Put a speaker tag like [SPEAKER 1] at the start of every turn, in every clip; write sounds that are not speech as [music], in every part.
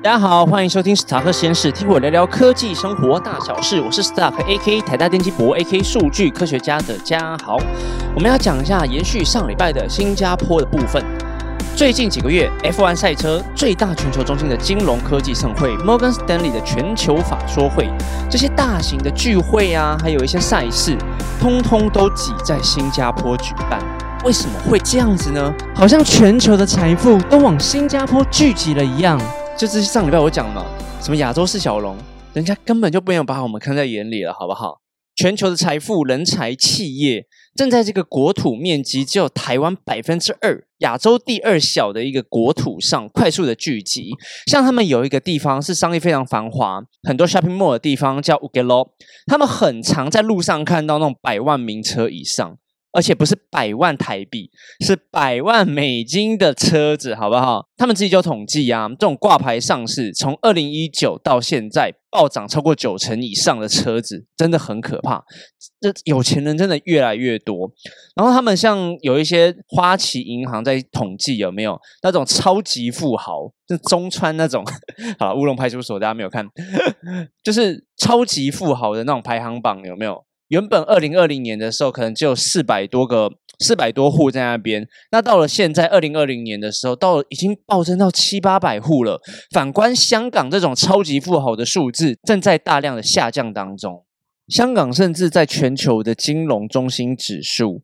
[SPEAKER 1] 大家好，欢迎收听史塔克实验室，听我聊聊科技生活大小事。我是史塔克 A.K. 台大电机博 A.K. 数据科学家的嘉豪。我们要讲一下延续上礼拜的新加坡的部分。最近几个月，F1 赛车最大全球中心的金融科技盛会 Morgan Stanley 的全球法说会，这些大型的聚会啊，还有一些赛事，通通都挤在新加坡举办。为什么会这样子呢？好像全球的财富都往新加坡聚集了一样。就是上礼拜我讲了，什么亚洲四小龙，人家根本就没有把我们看在眼里了，好不好？全球的财富、人才、企业，正在这个国土面积只有台湾百分之二、亚洲第二小的一个国土上快速的聚集。像他们有一个地方是商业非常繁华，很多 shopping mall 的地方叫 Ugelo，他们很常在路上看到那种百万名车以上。而且不是百万台币，是百万美金的车子，好不好？他们自己就统计啊，这种挂牌上市，从二零一九到现在暴涨超过九成以上的车子，真的很可怕。这有钱人真的越来越多。然后他们像有一些花旗银行在统计，有没有那种超级富豪？就中川那种，[laughs] 好乌龙派出所，大家没有看，[laughs] 就是超级富豪的那种排行榜，有没有？原本二零二零年的时候，可能只有四百多个、四百多户在那边。那到了现在二零二零年的时候，到了已经暴增到七八百户了。反观香港这种超级富豪的数字，正在大量的下降当中。香港甚至在全球的金融中心指数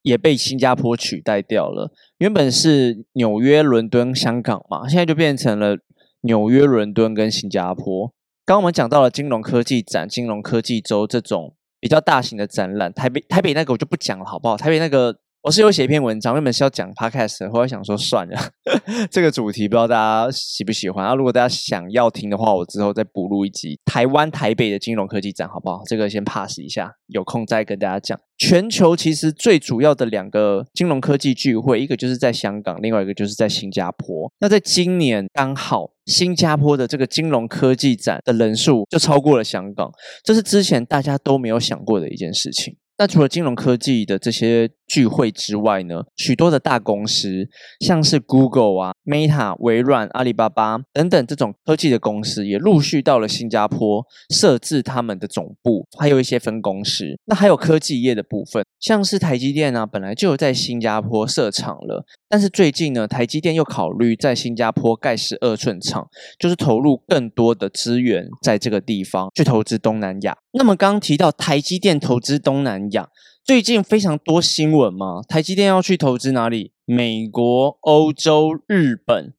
[SPEAKER 1] 也被新加坡取代掉了。原本是纽约、伦敦、香港嘛，现在就变成了纽约、伦敦跟新加坡。刚我们讲到了金融科技展、金融科技周这种。比较大型的展览，台北台北那个我就不讲了，好不好？台北那个我是有写一篇文章，原本是要讲 podcast，后来想说算了，[laughs] 这个主题不知道大家喜不喜欢啊？如果大家想要听的话，我之后再补录一集台湾台北的金融科技展，好不好？这个先 pass 一下，有空再跟大家讲。全球其实最主要的两个金融科技聚会，一个就是在香港，另外一个就是在新加坡。那在今年刚好新加坡的这个金融科技展的人数就超过了香港，这是之前大家都没有想过的一件事情。那除了金融科技的这些聚会之外呢，许多的大公司，像是 Google 啊、Meta、微软、阿里巴巴等等这种科技的公司，也陆续到了新加坡设置他们的总部，还有一些分公司。那还有科技业的部分，像是台积电呢，本来就有在新加坡设厂了，但是最近呢，台积电又考虑在新加坡盖十二寸厂，就是投入更多的资源在这个地方去投资东南亚。那么刚刚提到台积电投资东南亚，最近非常多新闻嘛，台积电要去投资哪里？美国、欧洲、日本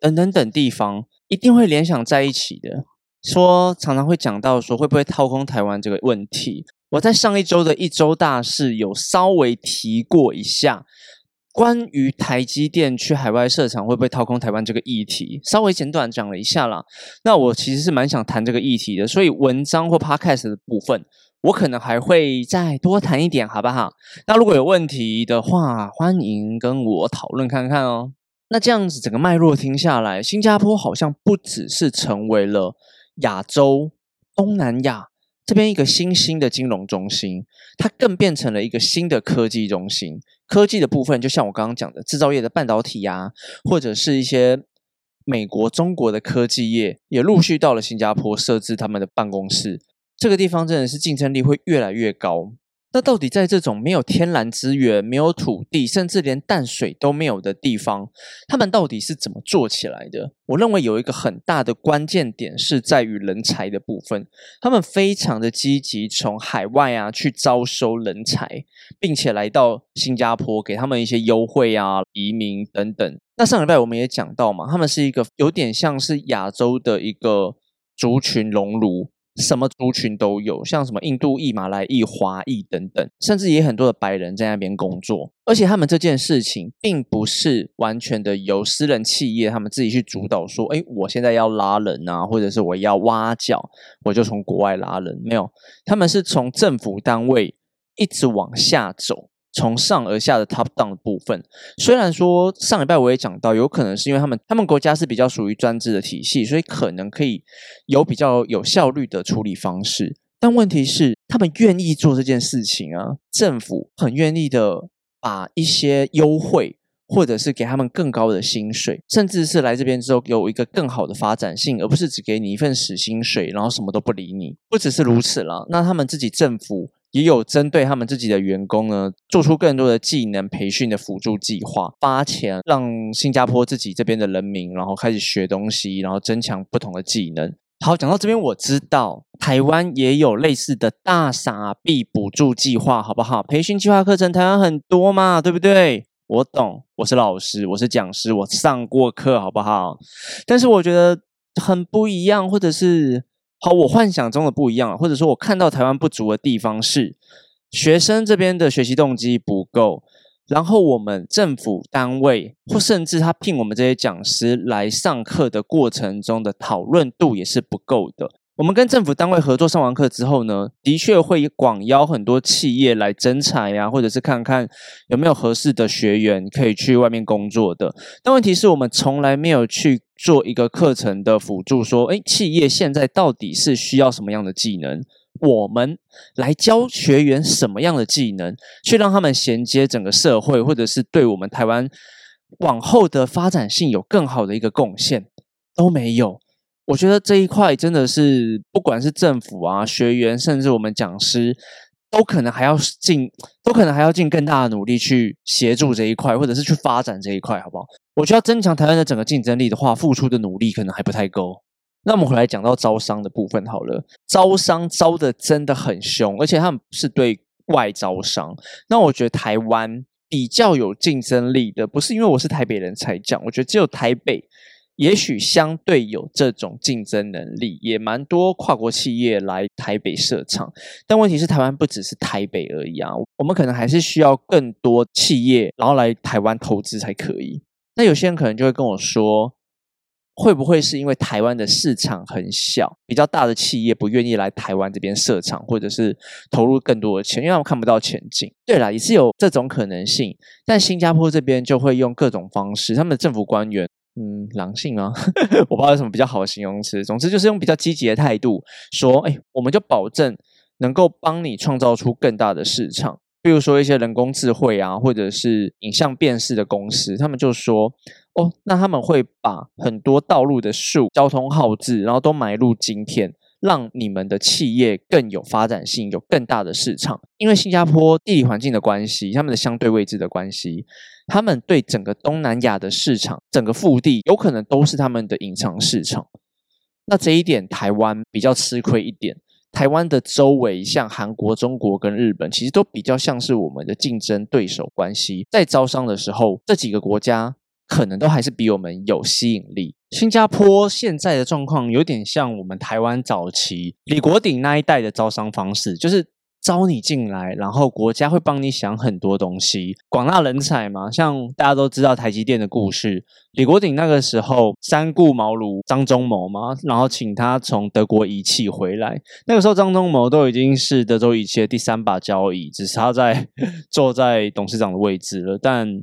[SPEAKER 1] 等等等地方，一定会联想在一起的。说常常会讲到说会不会掏空台湾这个问题。我在上一周的一周大事有稍微提过一下。关于台积电去海外设厂会不会掏空台湾这个议题，稍微简短讲了一下啦。那我其实是蛮想谈这个议题的，所以文章或 podcast 的部分，我可能还会再多谈一点，好不好？那如果有问题的话，欢迎跟我讨论看看哦。那这样子整个脉络听下来，新加坡好像不只是成为了亚洲、东南亚。这边一个新兴的金融中心，它更变成了一个新的科技中心。科技的部分，就像我刚刚讲的，制造业的半导体啊，或者是一些美国、中国的科技业，也陆续到了新加坡设置他们的办公室。这个地方真的是竞争力会越来越高。那到底在这种没有天然资源、没有土地，甚至连淡水都没有的地方，他们到底是怎么做起来的？我认为有一个很大的关键点是在于人才的部分。他们非常的积极，从海外啊去招收人才，并且来到新加坡，给他们一些优惠啊、移民等等。那上礼拜我们也讲到嘛，他们是一个有点像是亚洲的一个族群熔炉。什么族群都有，像什么印度裔、马来裔、华裔等等，甚至也很多的白人在那边工作。而且他们这件事情并不是完全的由私人企业他们自己去主导，说：“哎，我现在要拉人啊，或者是我要挖角，我就从国外拉人。”没有，他们是从政府单位一直往下走。从上而下的 top down 的部分，虽然说上礼拜我也讲到，有可能是因为他们他们国家是比较属于专制的体系，所以可能可以有比较有效率的处理方式。但问题是，他们愿意做这件事情啊，政府很愿意的把一些优惠或者是给他们更高的薪水，甚至是来这边之后有一个更好的发展性，而不是只给你一份死薪水，然后什么都不理你。不只是如此了，那他们自己政府也有针对他们自己的员工呢，做出更多的技能培训的辅助计划，发钱让新加坡自己这边的人民，然后开始学东西，然后增强不同的技能。好，讲到这边，我知道台湾也有类似的大傻币补助计划，好不好？培训计划课程台湾很多嘛，对不对？我懂，我是老师，我是讲师，我上过课，好不好？但是我觉得很不一样，或者是好，我幻想中的不一样，或者说我看到台湾不足的地方是学生这边的学习动机不够。然后我们政府单位，或甚至他聘我们这些讲师来上课的过程中的讨论度也是不够的。我们跟政府单位合作上完课之后呢，的确会广邀很多企业来征才呀，或者是看看有没有合适的学员可以去外面工作的。但问题是我们从来没有去做一个课程的辅助，说，哎，企业现在到底是需要什么样的技能？我们来教学员什么样的技能，去让他们衔接整个社会，或者是对我们台湾往后的发展性有更好的一个贡献，都没有。我觉得这一块真的是，不管是政府啊、学员，甚至我们讲师，都可能还要尽，都可能还要尽更大的努力去协助这一块，或者是去发展这一块，好不好？我觉得增强台湾的整个竞争力的话，付出的努力可能还不太够。那我们回来讲到招商的部分好了，招商招的真的很凶，而且他们是对外招商。那我觉得台湾比较有竞争力的，不是因为我是台北人才讲，我觉得只有台北也许相对有这种竞争能力，也蛮多跨国企业来台北设厂。但问题是，台湾不只是台北而已啊，我们可能还是需要更多企业然后来台湾投资才可以。那有些人可能就会跟我说。会不会是因为台湾的市场很小，比较大的企业不愿意来台湾这边设厂，或者是投入更多的钱，因为他们看不到前景？对了，也是有这种可能性。但新加坡这边就会用各种方式，他们的政府官员，嗯，狼性吗？[laughs] 我不知道有什么比较好的形容词。总之就是用比较积极的态度说，哎，我们就保证能够帮你创造出更大的市场。比如说一些人工智慧啊，或者是影像辨识的公司，他们就说。哦，那他们会把很多道路的树、交通号志，然后都埋入今天，让你们的企业更有发展性，有更大的市场。因为新加坡地理环境的关系，他们的相对位置的关系，他们对整个东南亚的市场、整个腹地，有可能都是他们的隐藏市场。那这一点，台湾比较吃亏一点。台湾的周围，像韩国、中国跟日本，其实都比较像是我们的竞争对手关系。在招商的时候，这几个国家。可能都还是比我们有吸引力。新加坡现在的状况有点像我们台湾早期李国鼎那一代的招商方式，就是招你进来，然后国家会帮你想很多东西，广纳人才嘛。像大家都知道台积电的故事，李国鼎那个时候三顾茅庐张忠谋嘛，然后请他从德国仪器回来。那个时候张忠谋都已经是德州仪器的第三把交椅，只是他在坐在董事长的位置了，但。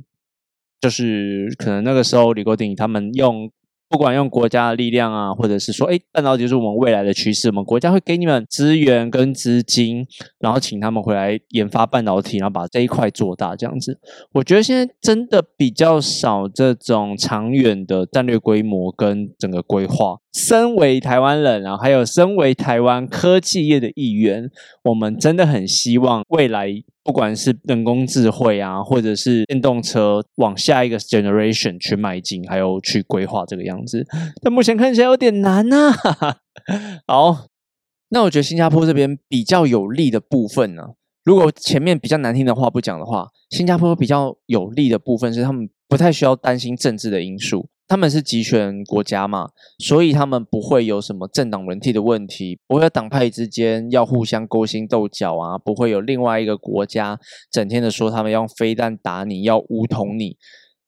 [SPEAKER 1] 就是可能那个时候，李国鼎他们用。不管用国家的力量啊，或者是说，哎，半导体是我们未来的趋势，我们国家会给你们资源跟资金，然后请他们回来研发半导体，然后把这一块做大，这样子。我觉得现在真的比较少这种长远的战略规模跟整个规划。身为台湾人，然后还有身为台湾科技业的一员，我们真的很希望未来不管是人工智慧啊，或者是电动车，往下一个 generation 去迈进，还有去规划这个样子。但目前看起来有点难呐。[laughs] 好，那我觉得新加坡这边比较有利的部分呢，如果前面比较难听的话不讲的话，新加坡比较有利的部分是他们不太需要担心政治的因素。他们是集权国家嘛，所以他们不会有什么政党轮替的问题，不会党派之间要互相勾心斗角啊，不会有另外一个国家整天的说他们用飞弹打你，要武统你，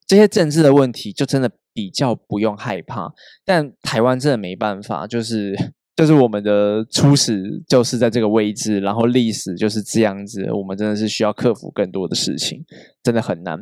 [SPEAKER 1] 这些政治的问题就真的比较不用害怕。但台湾真的没办法，就是 [laughs] 就是我们的初始就是在这个位置，然后历史就是这样子，我们真的是需要克服更多的事情，真的很难。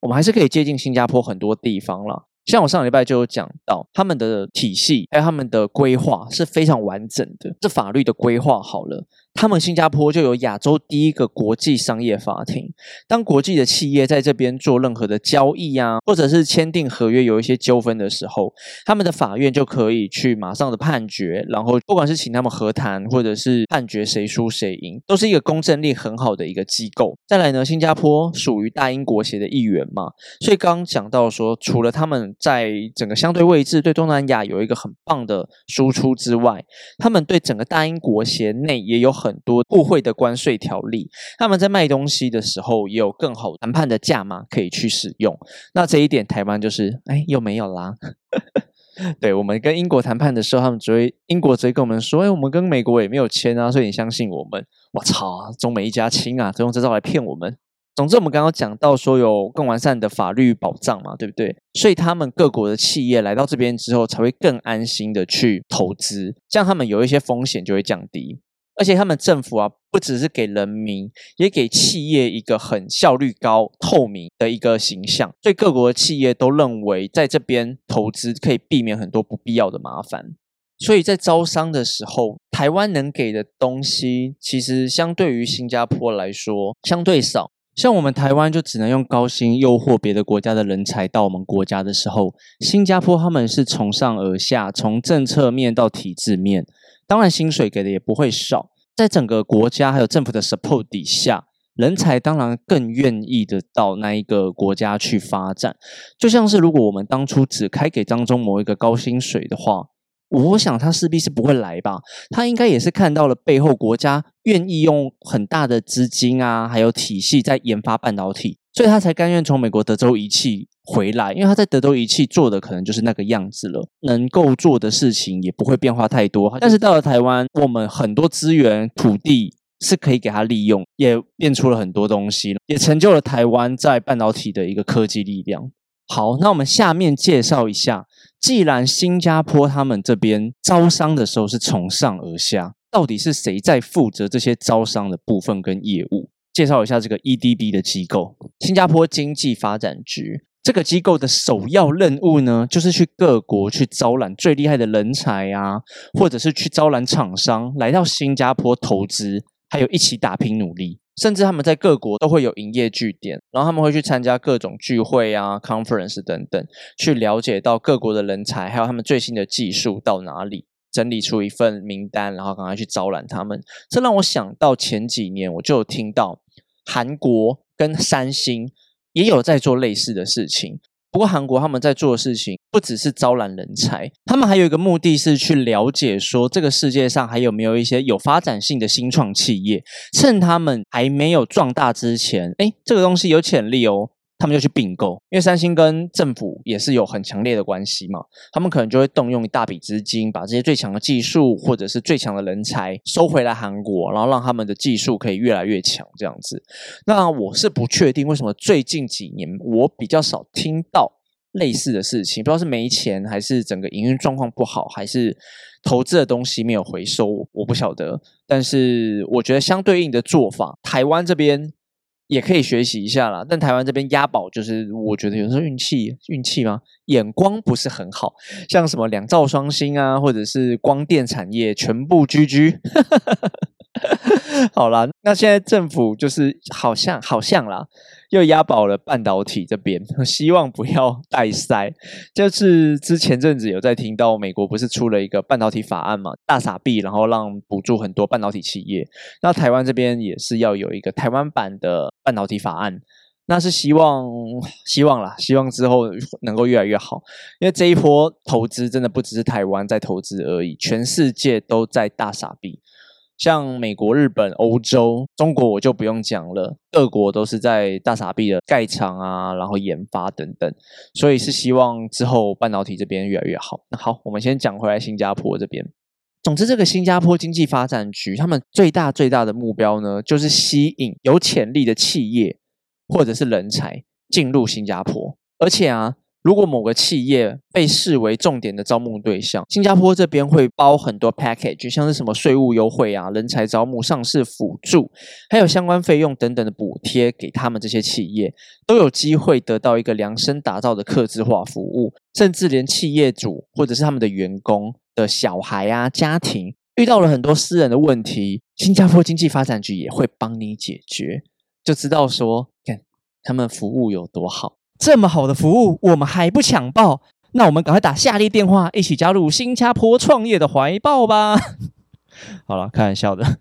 [SPEAKER 1] 我们还是可以接近新加坡很多地方了。像我上礼拜就有讲到，他们的体系还有他们的规划是非常完整的。这法律的规划好了，他们新加坡就有亚洲第一个国际商业法庭。当国际的企业在这边做任何的交易啊，或者是签订合约有一些纠纷的时候，他们的法院就可以去马上的判决，然后不管是请他们和谈，或者是判决谁输谁赢，都是一个公正力很好的一个机构。再来呢，新加坡属于大英国协的一员嘛，所以刚刚讲到说，除了他们在整个相对位置对东南亚有一个很棒的输出之外，他们对整个大英国协内也有。很多互惠的关税条例，他们在卖东西的时候也有更好谈判的价码可以去使用。那这一点台湾就是哎又没有啦。[laughs] 对我们跟英国谈判的时候，他们只会英国只会跟我们说，哎，我们跟美国也没有签啊，所以你相信我们？我操，中美一家亲啊，都用这招来骗我们。总之，我们刚刚讲到说有更完善的法律保障嘛，对不对？所以他们各国的企业来到这边之后，才会更安心的去投资，这样他们有一些风险就会降低。而且他们政府啊，不只是给人民，也给企业一个很效率高、透明的一个形象，所以各国的企业都认为在这边投资可以避免很多不必要的麻烦。所以在招商的时候，台湾能给的东西，其实相对于新加坡来说相对少。像我们台湾就只能用高薪诱惑别的国家的人才到我们国家的时候，新加坡他们是从上而下，从政策面到体制面。当然，薪水给的也不会少，在整个国家还有政府的 support 底下，人才当然更愿意的到那一个国家去发展。就像是如果我们当初只开给当中某一个高薪水的话，我想他势必是不会来吧。他应该也是看到了背后国家愿意用很大的资金啊，还有体系在研发半导体。所以他才甘愿从美国德州仪器回来，因为他在德州仪器做的可能就是那个样子了，能够做的事情也不会变化太多。但是到了台湾，我们很多资源、土地是可以给他利用，也变出了很多东西，也成就了台湾在半导体的一个科技力量。好，那我们下面介绍一下，既然新加坡他们这边招商的时候是从上而下，到底是谁在负责这些招商的部分跟业务？介绍一下这个 EDB 的机构，新加坡经济发展局。这个机构的首要任务呢，就是去各国去招揽最厉害的人才啊，或者是去招揽厂商来到新加坡投资，还有一起打拼努力。甚至他们在各国都会有营业据点，然后他们会去参加各种聚会啊、conference 等等，去了解到各国的人才，还有他们最新的技术到哪里。整理出一份名单，然后赶快去招揽他们。这让我想到前几年，我就有听到韩国跟三星也有在做类似的事情。不过韩国他们在做的事情不只是招揽人才，他们还有一个目的是去了解说这个世界上还有没有一些有发展性的新创企业，趁他们还没有壮大之前，哎，这个东西有潜力哦。他们就去并购，因为三星跟政府也是有很强烈的关系嘛，他们可能就会动用一大笔资金，把这些最强的技术或者是最强的人才收回来韩国，然后让他们的技术可以越来越强这样子。那我是不确定为什么最近几年我比较少听到类似的事情，不知道是没钱，还是整个营运状况不好，还是投资的东西没有回收，我不晓得。但是我觉得相对应的做法，台湾这边。也可以学习一下啦。但台湾这边押宝就是，我觉得有时候运气运气吗？眼光不是很好，像什么两兆双星啊，或者是光电产业全部居居。[laughs] 好啦，那现在政府就是好像好像啦，又押宝了半导体这边，希望不要带塞。就是之前阵子有在听到美国不是出了一个半导体法案嘛，大傻币，然后让补助很多半导体企业。那台湾这边也是要有一个台湾版的半导体法案，那是希望希望啦，希望之后能够越来越好。因为这一波投资真的不只是台湾在投资而已，全世界都在大傻币。像美国、日本、欧洲、中国，我就不用讲了，各国都是在大傻逼的盖厂啊，然后研发等等，所以是希望之后半导体这边越来越好。那好，我们先讲回来新加坡这边。总之，这个新加坡经济发展局，他们最大最大的目标呢，就是吸引有潜力的企业或者是人才进入新加坡，而且啊。如果某个企业被视为重点的招募对象，新加坡这边会包很多 package，像是什么税务优惠啊、人才招募、上市辅助，还有相关费用等等的补贴给他们这些企业，都有机会得到一个量身打造的客制化服务，甚至连企业主或者是他们的员工的小孩啊、家庭。遇到了很多私人的问题，新加坡经济发展局也会帮你解决，就知道说，看他们服务有多好。这么好的服务，我们还不抢报？那我们赶快打下列电话，一起加入新加坡创业的怀抱吧！[laughs] 好了，开玩笑的。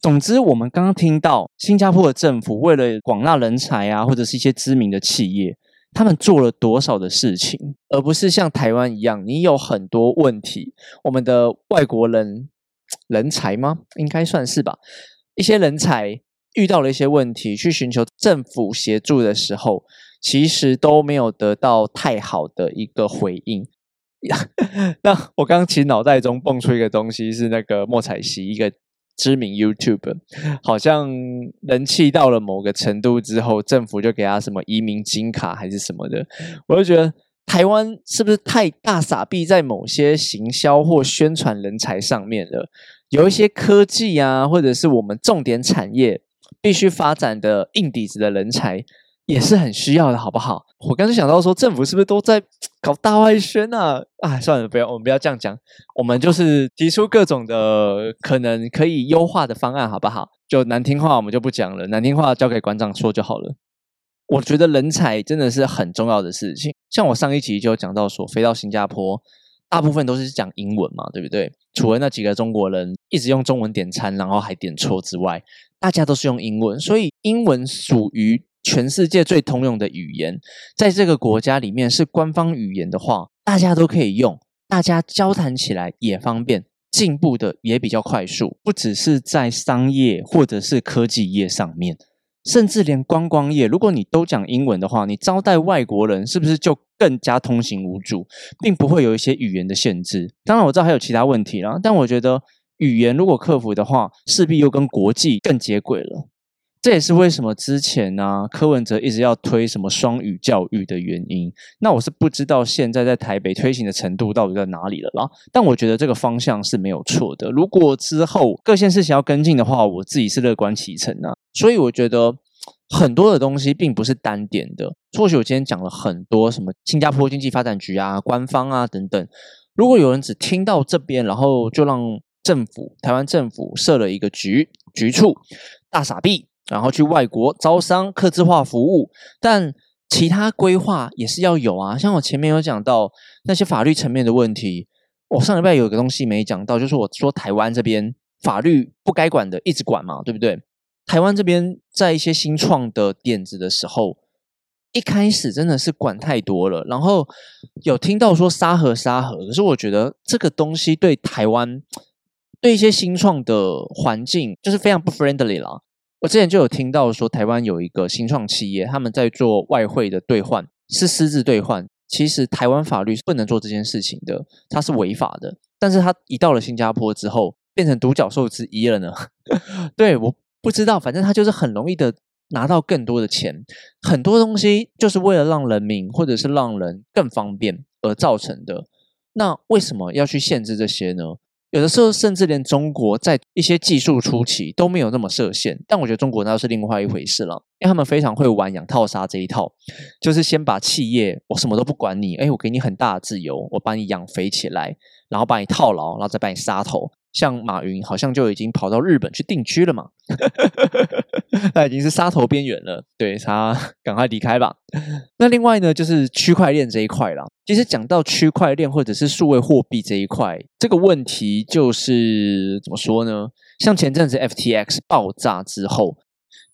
[SPEAKER 1] 总之，我们刚刚听到新加坡的政府为了广纳人才啊，或者是一些知名的企业，他们做了多少的事情，而不是像台湾一样，你有很多问题，我们的外国人人才吗？应该算是吧。一些人才遇到了一些问题，去寻求政府协助的时候。其实都没有得到太好的一个回应。那我刚刚其实脑袋中蹦出一个东西，是那个莫彩希，一个知名 YouTube，好像人气到了某个程度之后，政府就给他什么移民金卡还是什么的。我就觉得台湾是不是太大傻逼，在某些行销或宣传人才上面了？有一些科技啊，或者是我们重点产业必须发展的硬底子的人才。也是很需要的，好不好？我刚才想到说，政府是不是都在 [tsk] 搞大外宣啊？啊，算了，不要，我们不要这样讲。我们就是提出各种的可能可以优化的方案，好不好？就难听话我们就不讲了，难听话交给馆长说就好了。我觉得人才真的是很重要的事情。像我上一集就讲到说，飞到新加坡，大部分都是讲英文嘛，对不对？除了那几个中国人一直用中文点餐，然后还点错之外，大家都是用英文，所以英文属于。全世界最通用的语言，在这个国家里面是官方语言的话，大家都可以用，大家交谈起来也方便，进步的也比较快速。不只是在商业或者是科技业上面，甚至连观光业，如果你都讲英文的话，你招待外国人是不是就更加通行无阻，并不会有一些语言的限制？当然我知道还有其他问题啦，但我觉得语言如果克服的话，势必又跟国际更接轨了。这也是为什么之前呢，柯文哲一直要推什么双语教育的原因。那我是不知道现在在台北推行的程度到底在哪里了啦。但我觉得这个方向是没有错的。如果之后各县市想要跟进的话，我自己是乐观其成啊。所以我觉得很多的东西并不是单点的。或许我今天讲了很多什么新加坡经济发展局啊、官方啊等等。如果有人只听到这边，然后就让政府台湾政府设了一个局局处，大傻逼。然后去外国招商、客制化服务，但其他规划也是要有啊。像我前面有讲到那些法律层面的问题，我上礼拜有个东西没讲到，就是我说台湾这边法律不该管的一直管嘛，对不对？台湾这边在一些新创的点子的时候，一开始真的是管太多了，然后有听到说沙盒沙盒，可是我觉得这个东西对台湾对一些新创的环境就是非常不 friendly 了。我之前就有听到说，台湾有一个新创企业，他们在做外汇的兑换，是私自兑换。其实台湾法律是不能做这件事情的，它是违法的。但是它一到了新加坡之后，变成独角兽之一了呢？[laughs] 对，我不知道，反正它就是很容易的拿到更多的钱。很多东西就是为了让人民或者是让人更方便而造成的。那为什么要去限制这些呢？有的时候，甚至连中国在一些技术初期都没有那么设限，但我觉得中国那是另外一回事了，因为他们非常会玩养套杀这一套，就是先把企业我什么都不管你，哎，我给你很大的自由，我把你养肥起来，然后把你套牢，然后再把你杀头。像马云好像就已经跑到日本去定居了嘛，[laughs] 他已经是杀头边缘了，对他 [laughs] 赶快离开吧。那另外呢，就是区块链这一块啦。其实讲到区块链或者是数位货币这一块，这个问题就是怎么说呢？像前阵子 FTX 爆炸之后，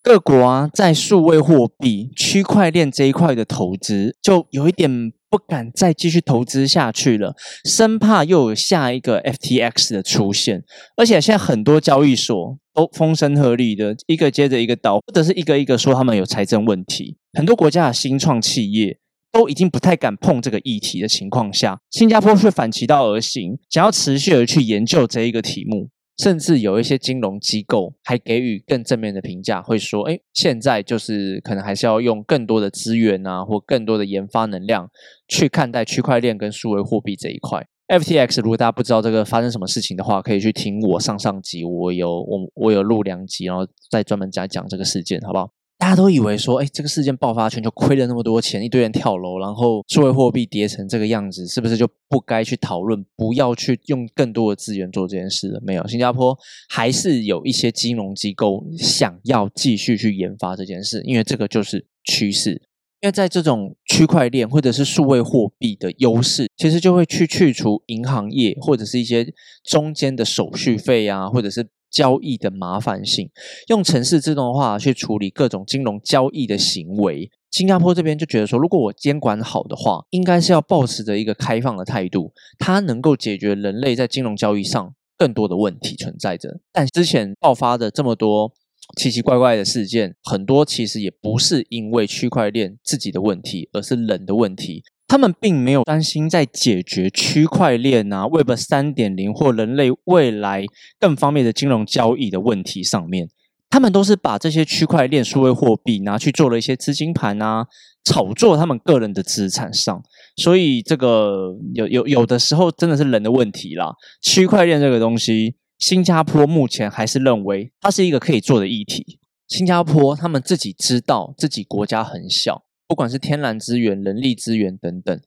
[SPEAKER 1] 各国啊在数位货币、区块链这一块的投资就有一点。不敢再继续投资下去了，生怕又有下一个 FTX 的出现。而且现在很多交易所都风声鹤唳的，一个接着一个倒，或者是一个一个说他们有财政问题。很多国家的新创企业都已经不太敢碰这个议题的情况下，新加坡却反其道而行，想要持续的去研究这一个题目。甚至有一些金融机构还给予更正面的评价，会说：“哎，现在就是可能还是要用更多的资源啊，或更多的研发能量去看待区块链跟数位货币这一块。” FTX，如果大家不知道这个发生什么事情的话，可以去听我上上集，我有我我有录两集，然后再专门讲讲这个事件，好不好？大家都以为说，哎，这个事件爆发，全球亏了那么多钱，一堆人跳楼，然后数位货币跌成这个样子，是不是就不该去讨论，不要去用更多的资源做这件事了？没有，新加坡还是有一些金融机构想要继续去研发这件事，因为这个就是趋势。因为在这种区块链或者是数位货币的优势，其实就会去去除银行业或者是一些中间的手续费啊，或者是。交易的麻烦性，用城市自动化去处理各种金融交易的行为。新加坡这边就觉得说，如果我监管好的话，应该是要保持着一个开放的态度，它能够解决人类在金融交易上更多的问题存在着。但之前爆发的这么多奇奇怪怪的事件，很多其实也不是因为区块链自己的问题，而是人的问题。他们并没有担心在解决区块链啊、Web 三点零或人类未来更方便的金融交易的问题上面，他们都是把这些区块链数位货币拿去做了一些资金盘啊，炒作他们个人的资产上。所以这个有有有的时候真的是人的问题啦。区块链这个东西，新加坡目前还是认为它是一个可以做的议题。新加坡他们自己知道自己国家很小。不管是天然资源、人力资源等等，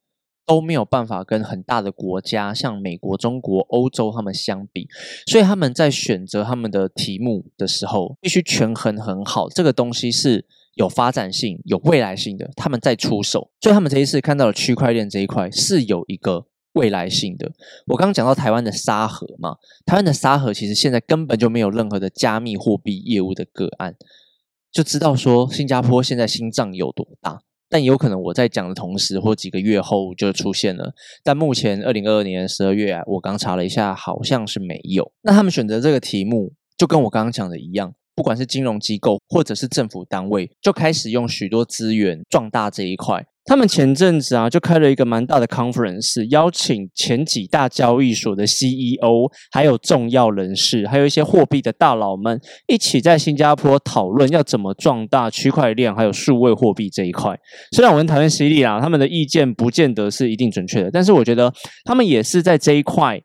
[SPEAKER 1] 都没有办法跟很大的国家，像美国、中国、欧洲他们相比，所以他们在选择他们的题目的时候，必须权衡很好，这个东西是有发展性、有未来性的，他们在出手。所以他们这一次看到了区块链这一块是有一个未来性的。我刚刚讲到台湾的沙盒嘛，台湾的沙盒其实现在根本就没有任何的加密货币业务的个案，就知道说新加坡现在心脏有多大。但有可能我在讲的同时，或几个月后就出现了。但目前二零二二年十二月啊，我刚查了一下，好像是没有。那他们选择这个题目，就跟我刚刚讲的一样，不管是金融机构或者是政府单位，就开始用许多资源壮大这一块。他们前阵子啊，就开了一个蛮大的 conference，邀请前几大交易所的 CEO，还有重要人士，还有一些货币的大佬们，一起在新加坡讨论要怎么壮大区块链还有数位货币这一块。虽然我很讨厌犀利啊，他们的意见不见得是一定准确的，但是我觉得他们也是在这一块。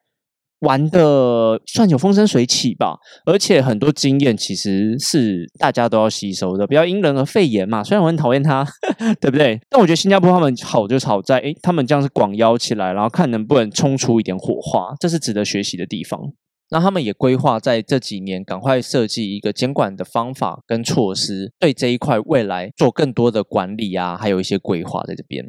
[SPEAKER 1] 玩的算有风生水起吧，而且很多经验其实是大家都要吸收的，不要因人而肺炎嘛。虽然我很讨厌他，[laughs] 对不对？但我觉得新加坡他们好就好在，诶，他们这样是广邀起来，然后看能不能冲出一点火花，这是值得学习的地方。那他们也规划在这几年赶快设计一个监管的方法跟措施，对这一块未来做更多的管理啊，还有一些规划在这边。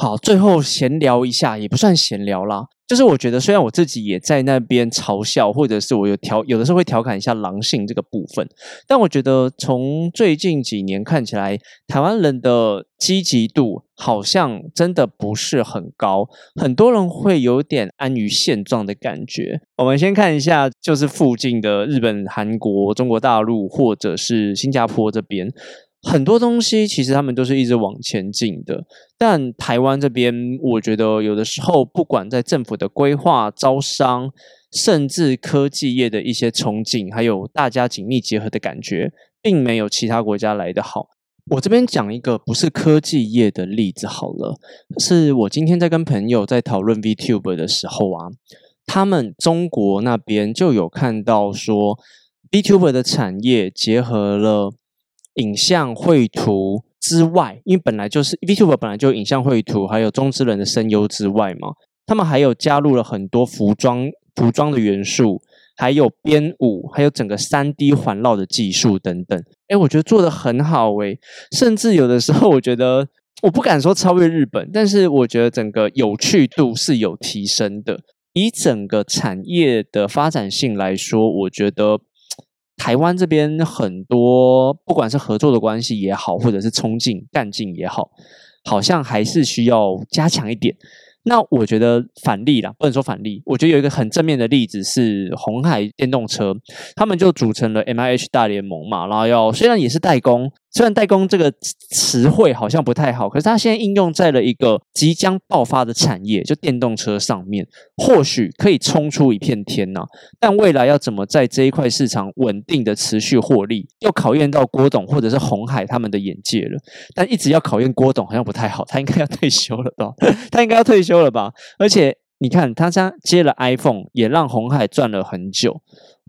[SPEAKER 1] 好，最后闲聊一下，也不算闲聊啦。就是我觉得，虽然我自己也在那边嘲笑，或者是我有调，有的时候会调侃一下狼性这个部分，但我觉得从最近几年看起来，台湾人的积极度好像真的不是很高，很多人会有点安于现状的感觉。我们先看一下，就是附近的日本、韩国、中国大陆或者是新加坡这边。很多东西其实他们都是一直往前进的，但台湾这边，我觉得有的时候，不管在政府的规划、招商，甚至科技业的一些憧憬，还有大家紧密结合的感觉，并没有其他国家来的好。我这边讲一个不是科技业的例子好了，是我今天在跟朋友在讨论 Vtuber 的时候啊，他们中国那边就有看到说，Vtuber 的产业结合了。影像绘图之外，因为本来就是 VTuber 本来就影像绘图，还有中之人的声优之外嘛，他们还有加入了很多服装、服装的元素，还有编舞，还有整个三 D 环绕的技术等等。哎，我觉得做的很好诶，甚至有的时候我觉得我不敢说超越日本，但是我觉得整个有趣度是有提升的。以整个产业的发展性来说，我觉得。台湾这边很多，不管是合作的关系也好，或者是冲劲干劲也好，好像还是需要加强一点。那我觉得反例啦，不能说反例。我觉得有一个很正面的例子是红海电动车，他们就组成了 M I H 大联盟嘛，然后要虽然也是代工。虽然代工这个词汇好像不太好，可是它现在应用在了一个即将爆发的产业，就电动车上面，或许可以冲出一片天呐。但未来要怎么在这一块市场稳定的持续获利，又考验到郭董或者是红海他们的眼界了。但一直要考验郭董好像不太好，他应该要退休了吧？他应该要退休了吧？而且你看，他家接了 iPhone，也让红海赚了很久。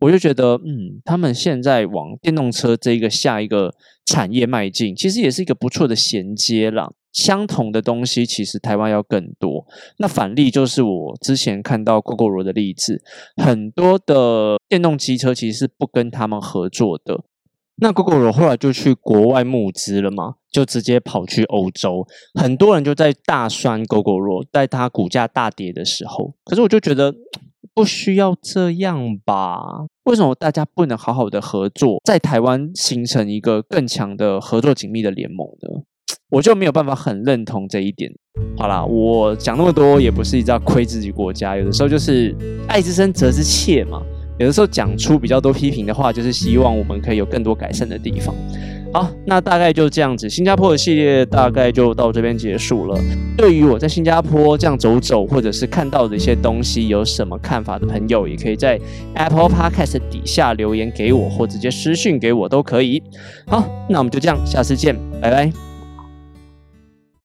[SPEAKER 1] 我就觉得，嗯，他们现在往电动车这一个下一个产业迈进，其实也是一个不错的衔接啦。相同的东西，其实台湾要更多。那反例就是我之前看到 GoGo 的例子，很多的电动机车其实是不跟他们合作的。那 GoGo 后来就去国外募资了嘛，就直接跑去欧洲，很多人就在大酸 GoGo 在它股价大跌的时候。可是我就觉得。不需要这样吧？为什么大家不能好好的合作，在台湾形成一个更强的合作紧密的联盟呢？[tsk] 我就没有办法很认同这一点。好啦，我讲那么多也不是一直要亏自己国家，有的时候就是爱之深责之切嘛。有的时候讲出比较多批评的话，就是希望我们可以有更多改善的地方。好，那大概就这样子，新加坡的系列大概就到这边结束了。对于我在新加坡这样走走，或者是看到的一些东西，有什么看法的朋友，也可以在 Apple Podcast 底下留言给我，或直接私信给我都可以。好，那我们就这样，下次见，拜拜。